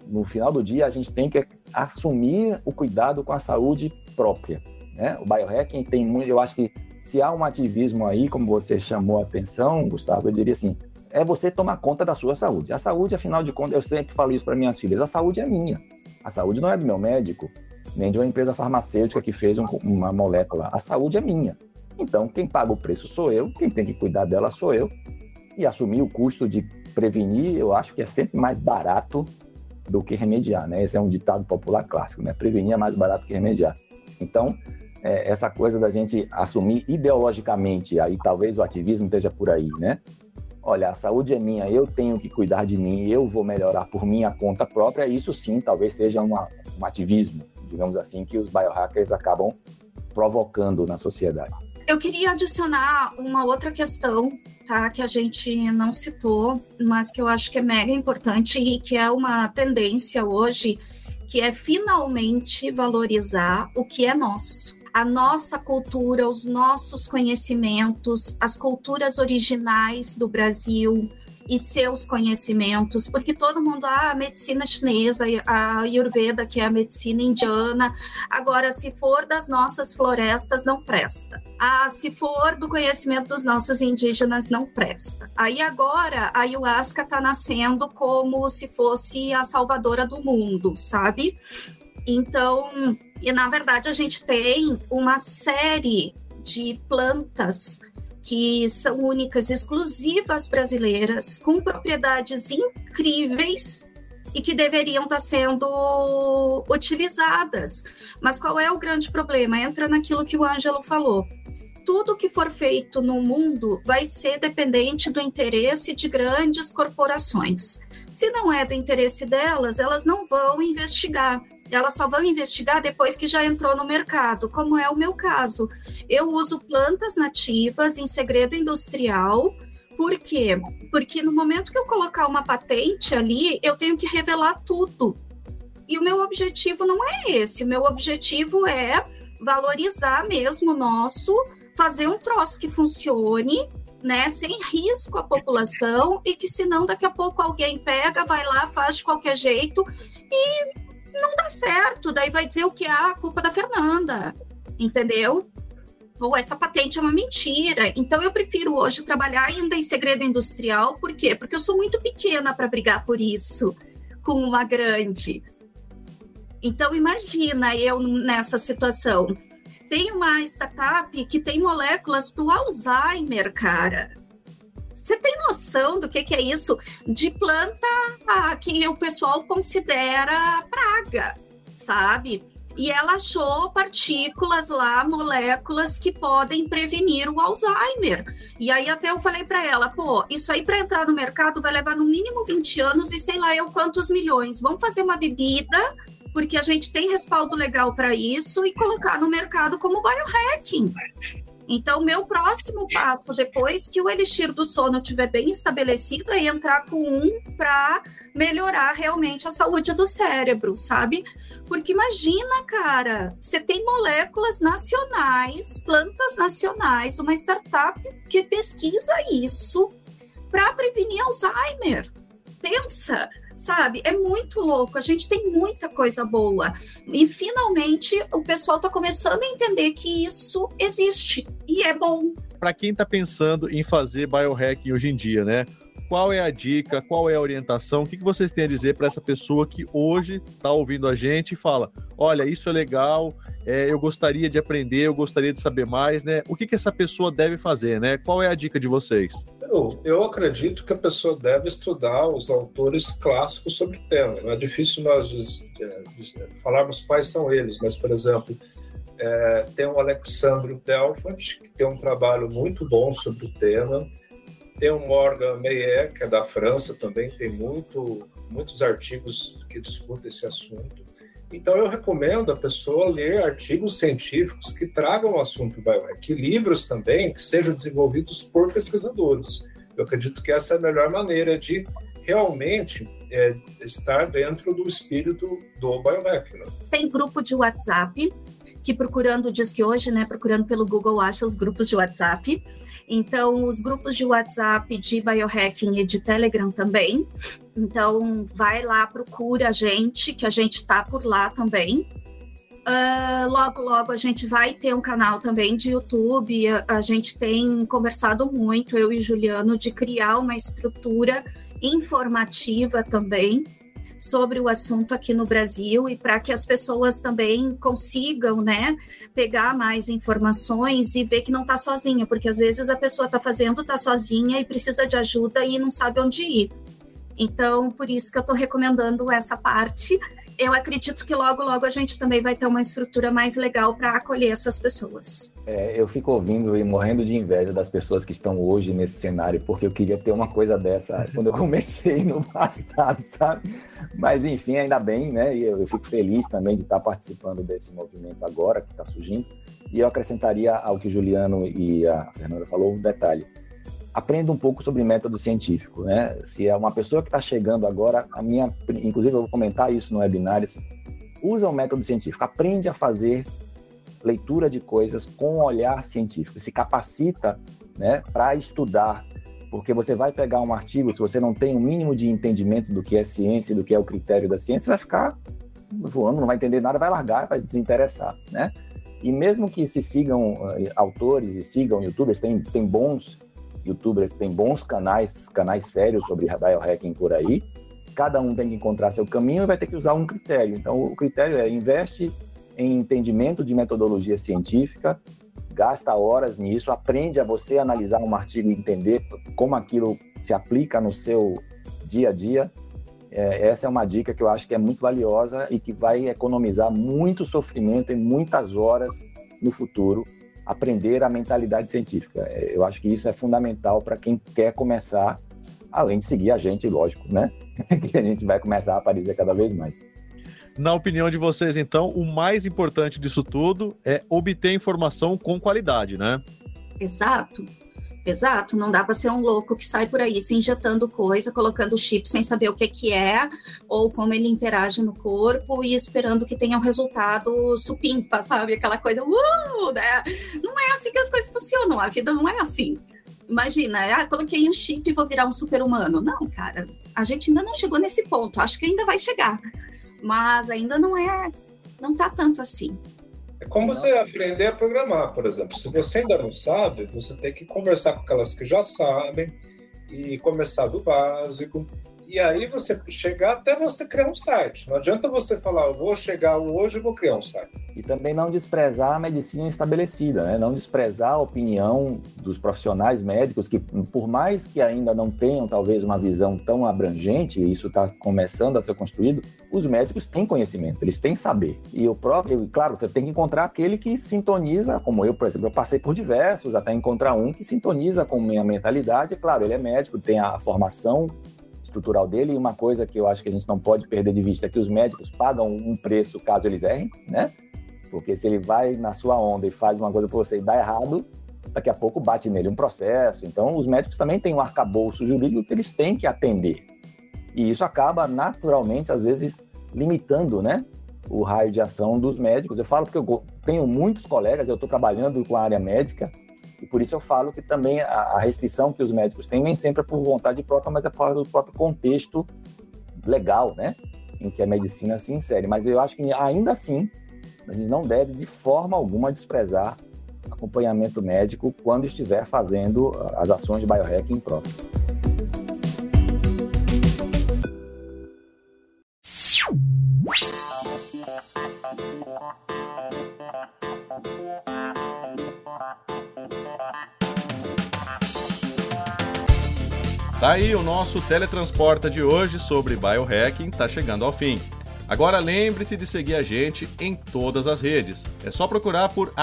no final do dia a gente tem que assumir o cuidado com a saúde própria. Né? O biohacking tem muito, eu acho que se há um ativismo aí, como você chamou a atenção, Gustavo, eu diria assim, é você tomar conta da sua saúde. A saúde, afinal de contas, eu sempre falo isso para minhas filhas, a saúde é minha. A saúde não é do meu médico, nem de uma empresa farmacêutica que fez um, uma molécula. A saúde é minha. Então, quem paga o preço sou eu, quem tem que cuidar dela sou eu. E assumir o custo de prevenir, eu acho que é sempre mais barato do que remediar, né? Esse é um ditado popular clássico, né? Prevenir é mais barato que remediar. Então, é, essa coisa da gente assumir ideologicamente, aí talvez o ativismo esteja por aí, né? Olha, a saúde é minha, eu tenho que cuidar de mim, eu vou melhorar por minha conta própria, isso sim talvez seja uma, um ativismo, digamos assim, que os biohackers acabam provocando na sociedade. Eu queria adicionar uma outra questão, tá, que a gente não citou, mas que eu acho que é mega importante e que é uma tendência hoje, que é finalmente valorizar o que é nosso. A nossa cultura, os nossos conhecimentos, as culturas originais do Brasil e seus conhecimentos, porque todo mundo, ah, a medicina chinesa, a Ayurveda, que é a medicina indiana, agora, se for das nossas florestas, não presta. Ah, se for do conhecimento dos nossos indígenas, não presta. Aí agora, a ayahuasca está nascendo como se fosse a salvadora do mundo, sabe? Então, e na verdade a gente tem uma série de plantas que são únicas, exclusivas brasileiras, com propriedades incríveis e que deveriam estar sendo utilizadas. Mas qual é o grande problema? Entra naquilo que o Ângelo falou. Tudo que for feito no mundo vai ser dependente do interesse de grandes corporações. Se não é do interesse delas, elas não vão investigar elas só vão investigar depois que já entrou no mercado, como é o meu caso. Eu uso plantas nativas em segredo industrial. Por quê? Porque no momento que eu colocar uma patente ali, eu tenho que revelar tudo. E o meu objetivo não é esse. O meu objetivo é valorizar mesmo o nosso, fazer um troço que funcione, né, sem risco à população e que senão daqui a pouco alguém pega, vai lá, faz de qualquer jeito e não dá certo. Daí vai dizer o que é a culpa da Fernanda, entendeu? Ou essa patente é uma mentira. Então eu prefiro hoje trabalhar ainda em segredo industrial, por quê? Porque eu sou muito pequena para brigar por isso com uma grande. Então imagina eu nessa situação. Tem uma startup que tem moléculas para o Alzheimer, cara. Você tem noção do que, que é isso? De planta que o pessoal considera praga, sabe? E ela achou partículas lá, moléculas que podem prevenir o Alzheimer. E aí até eu falei para ela, pô, isso aí para entrar no mercado vai levar no mínimo 20 anos e sei lá eu quantos milhões. Vamos fazer uma bebida porque a gente tem respaldo legal para isso e colocar no mercado como biohacking. Então, meu próximo passo, depois que o elixir do sono estiver bem estabelecido, é entrar com um para melhorar realmente a saúde do cérebro, sabe? Porque imagina, cara, você tem moléculas nacionais, plantas nacionais, uma startup que pesquisa isso para prevenir Alzheimer. Pensa, sabe? É muito louco. A gente tem muita coisa boa. E finalmente o pessoal está começando a entender que isso existe e é bom. Para quem está pensando em fazer biohacking hoje em dia, né? Qual é a dica? Qual é a orientação? O que, vocês têm a dizer para essa pessoa que hoje está ouvindo a gente e fala: olha, isso é legal, é, eu gostaria de aprender, eu gostaria de saber mais, né? O que, que essa pessoa deve fazer, né? Qual é a dica de vocês? Eu, eu acredito que a pessoa deve estudar os autores clássicos sobre o tema. Não é difícil nós é, falarmos quais são eles, mas, por exemplo, é, tem o Alexandre Delfant, que tem um trabalho muito bom sobre o tema. Tem o Morgan Meyer, que é da França, também tem muito, muitos artigos que discutem esse assunto. Então, eu recomendo a pessoa ler artigos científicos que tragam o assunto biohack, livros também que sejam desenvolvidos por pesquisadores. Eu acredito que essa é a melhor maneira de realmente é, estar dentro do espírito do biohack. Né? Tem grupo de WhatsApp que procurando diz que hoje, né, procurando pelo Google acha os grupos de WhatsApp Então, os grupos de WhatsApp, de biohacking e de Telegram também. Então, vai lá, procura a gente, que a gente está por lá também. Uh, logo, logo a gente vai ter um canal também de YouTube. A, a, gente tem conversado muito, eu e Juliano, de criar uma estrutura informativa também sobre o assunto aqui no Brasil e para que as pessoas também consigam, né, pegar mais informações e ver que não está sozinha, porque às vezes a pessoa está fazendo, está sozinha e precisa de ajuda e não sabe onde ir. Então, por isso que eu estou recomendando essa parte eu acredito que logo, logo a gente também vai ter uma estrutura mais legal para acolher essas pessoas. É, eu fico ouvindo e morrendo de inveja das pessoas que estão hoje nesse cenário, porque eu queria ter uma coisa dessa quando eu comecei no passado, sabe? Mas enfim, ainda bem, né? E eu, eu fico feliz também de estar participando desse movimento agora que está surgindo. E eu acrescentaria ao que o Juliano e a Fernanda falou um detalhe aprenda um pouco sobre método científico, né? Se é uma pessoa que está chegando agora, a minha, inclusive eu vou comentar isso no webinar, assim, usa o método científico, aprende a fazer leitura de coisas com um olhar científico, se capacita, né, para estudar, porque você vai pegar um artigo, se você não tem o um mínimo de entendimento do que é ciência, do que é o critério da ciência, vai ficar voando, não vai entender nada, vai largar, vai desinteressar, né? E mesmo que se sigam uh, autores e sigam youtubers, tem, tem bons youtubers têm bons canais, canais sérios sobre biohacking por aí. Cada um tem que encontrar seu caminho e vai ter que usar um critério. Então, o critério é investe em entendimento de metodologia científica, gasta horas nisso, aprende a você analisar um artigo e entender como aquilo se aplica no seu dia a dia. É, essa é uma dica que eu acho que é muito valiosa e que vai economizar muito sofrimento e muitas horas no futuro aprender a mentalidade científica. É, eu acho que isso é fundamental para quem quer começar, além de seguir a gente, lógico, né? que a gente vai começar a aparecer cada vez mais. Na opinião de vocês, então, o mais importante disso tudo é obter informação com qualidade, né? Exato. Exato, não dá para ser um louco que sai por aí se injetando coisa, colocando chip sem saber o que, que é, ou como ele interage no corpo e esperando que tenha um resultado supimpa, sabe? Aquela coisa, uh, né? Não é assim que as coisas funcionam, a vida não é assim. Imagina, ah, coloquei um chip e vou virar um super-humano. Não, cara, a gente ainda não chegou nesse ponto, acho que ainda vai chegar, mas ainda não é, não tá tanto assim. É como você aprender a programar, por exemplo. Se você ainda não sabe, você tem que conversar com aquelas que já sabem e começar do básico e aí você chegar até você criar um site. Não adianta você falar, eu vou chegar hoje e vou criar um site. E também não desprezar a medicina estabelecida, né? não desprezar a opinião dos profissionais médicos que, por mais que ainda não tenham talvez uma visão tão abrangente, e isso está começando a ser construído, os médicos têm conhecimento, eles têm saber. E o próprio, claro, você tem que encontrar aquele que sintoniza, como eu, por exemplo, eu passei por diversos até encontrar um que sintoniza com minha mentalidade. Claro, ele é médico, tem a formação estrutural dele. E uma coisa que eu acho que a gente não pode perder de vista é que os médicos pagam um preço caso eles errem, né? Porque se ele vai na sua onda e faz uma coisa para você e dá errado, daqui a pouco bate nele um processo. Então, os médicos também têm um arcabouço jurídico que eles têm que atender. E isso acaba naturalmente, às vezes, limitando, né? O raio de ação dos médicos. Eu falo porque eu tenho muitos colegas, eu estou trabalhando com a área médica, e por isso eu falo que também a, restrição que os médicos têm nem sempre é por vontade própria, mas é por do próprio contexto legal, né? Em que a medicina se insere. Mas eu acho que ainda assim, a gente não deve de forma alguma desprezar acompanhamento médico quando estiver fazendo as ações de biohacking próprio. Tá aí o nosso Teletransporta de hoje sobre biohacking, tá chegando ao fim. Agora lembre-se de seguir a gente em todas as redes. É só procurar por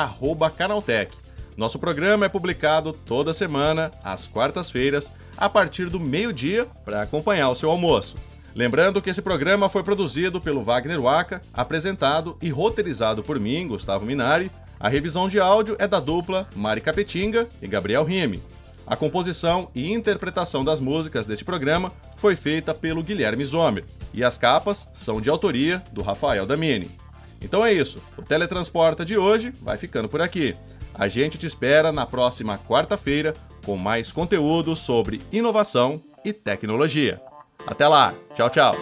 Canaltech. Nosso programa é publicado toda semana, às quartas-feiras, a partir do meio-dia, para acompanhar o seu almoço. Lembrando que esse programa foi produzido pelo Wagner Waka, apresentado e roteirizado por mim, Gustavo Minari. A revisão de áudio é da dupla Mari Capetinga e Gabriel Rime. A composição e interpretação das músicas deste programa foi feita pelo Guilherme Zomer e as capas são de autoria do Rafael Damini. Então é isso, o Teletransporta de hoje vai ficando por aqui. A gente te espera na próxima quarta-feira com mais conteúdo sobre inovação e tecnologia. Até lá, tchau, tchau!